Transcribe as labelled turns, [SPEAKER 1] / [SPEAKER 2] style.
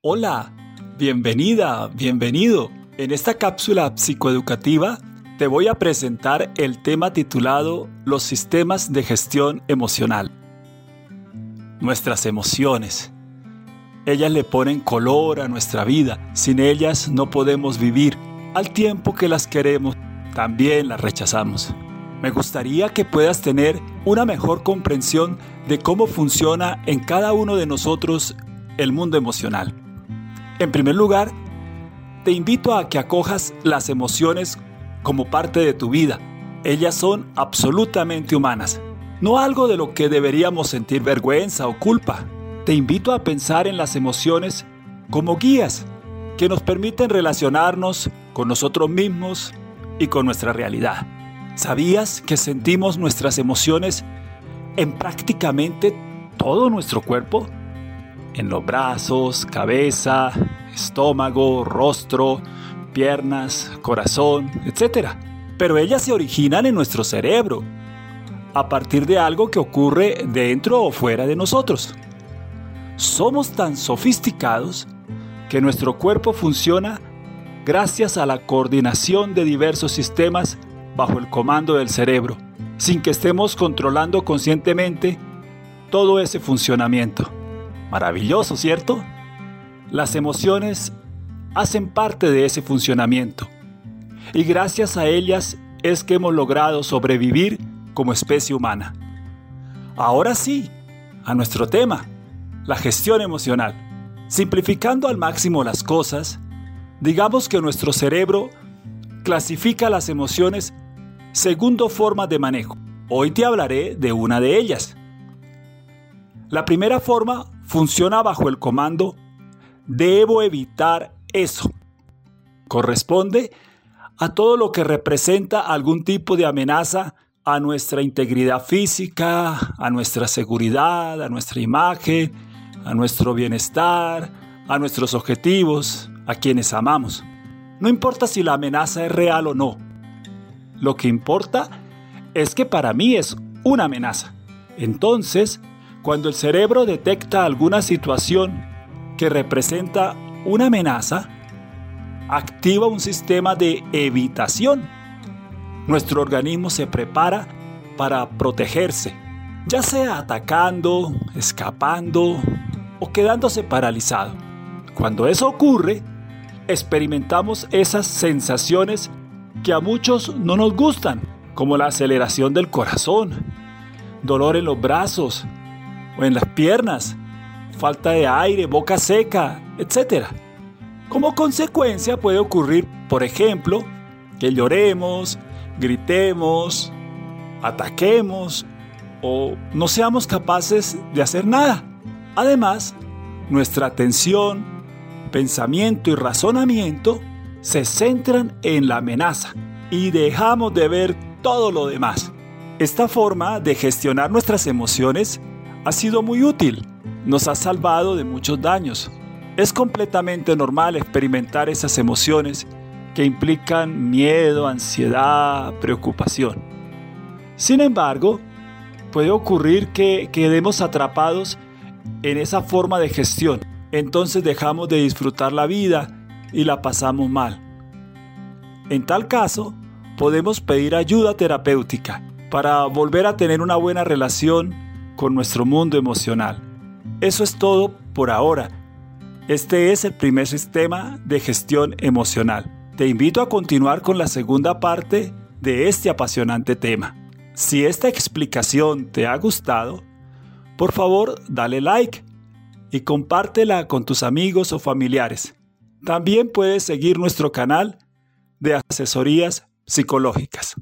[SPEAKER 1] Hola, bienvenida, bienvenido. En esta cápsula psicoeducativa te voy a presentar el tema titulado Los sistemas de gestión emocional. Nuestras emociones. Ellas le ponen color a nuestra vida. Sin ellas no podemos vivir. Al tiempo que las queremos, también las rechazamos. Me gustaría que puedas tener una mejor comprensión de cómo funciona en cada uno de nosotros el mundo emocional. En primer lugar, te invito a que acojas las emociones como parte de tu vida. Ellas son absolutamente humanas, no algo de lo que deberíamos sentir vergüenza o culpa. Te invito a pensar en las emociones como guías que nos permiten relacionarnos con nosotros mismos y con nuestra realidad. ¿Sabías que sentimos nuestras emociones en prácticamente todo nuestro cuerpo? En los brazos, cabeza, estómago, rostro, piernas, corazón, etc. Pero ellas se originan en nuestro cerebro, a partir de algo que ocurre dentro o fuera de nosotros. Somos tan sofisticados que nuestro cuerpo funciona gracias a la coordinación de diversos sistemas bajo el comando del cerebro, sin que estemos controlando conscientemente todo ese funcionamiento. Maravilloso, ¿cierto? Las emociones hacen parte de ese funcionamiento y gracias a ellas es que hemos logrado sobrevivir como especie humana. Ahora sí, a nuestro tema, la gestión emocional. Simplificando al máximo las cosas, digamos que nuestro cerebro clasifica las emociones según dos formas de manejo. Hoy te hablaré de una de ellas. La primera forma funciona bajo el comando debo evitar eso. Corresponde a todo lo que representa algún tipo de amenaza a nuestra integridad física, a nuestra seguridad, a nuestra imagen, a nuestro bienestar, a nuestros objetivos, a quienes amamos. No importa si la amenaza es real o no, lo que importa es que para mí es una amenaza. Entonces, cuando el cerebro detecta alguna situación que representa una amenaza, activa un sistema de evitación. Nuestro organismo se prepara para protegerse, ya sea atacando, escapando o quedándose paralizado. Cuando eso ocurre, experimentamos esas sensaciones que a muchos no nos gustan, como la aceleración del corazón, dolor en los brazos o en las piernas, falta de aire, boca seca, etc. Como consecuencia puede ocurrir, por ejemplo, que lloremos, gritemos, ataquemos o no seamos capaces de hacer nada. Además, nuestra atención, pensamiento y razonamiento se centran en la amenaza y dejamos de ver todo lo demás. Esta forma de gestionar nuestras emociones ha sido muy útil, nos ha salvado de muchos daños. Es completamente normal experimentar esas emociones que implican miedo, ansiedad, preocupación. Sin embargo, puede ocurrir que quedemos atrapados en esa forma de gestión. Entonces dejamos de disfrutar la vida y la pasamos mal. En tal caso, podemos pedir ayuda terapéutica para volver a tener una buena relación con nuestro mundo emocional. Eso es todo por ahora. Este es el primer sistema de gestión emocional. Te invito a continuar con la segunda parte de este apasionante tema. Si esta explicación te ha gustado, por favor dale like y compártela con tus amigos o familiares. También puedes seguir nuestro canal de asesorías psicológicas.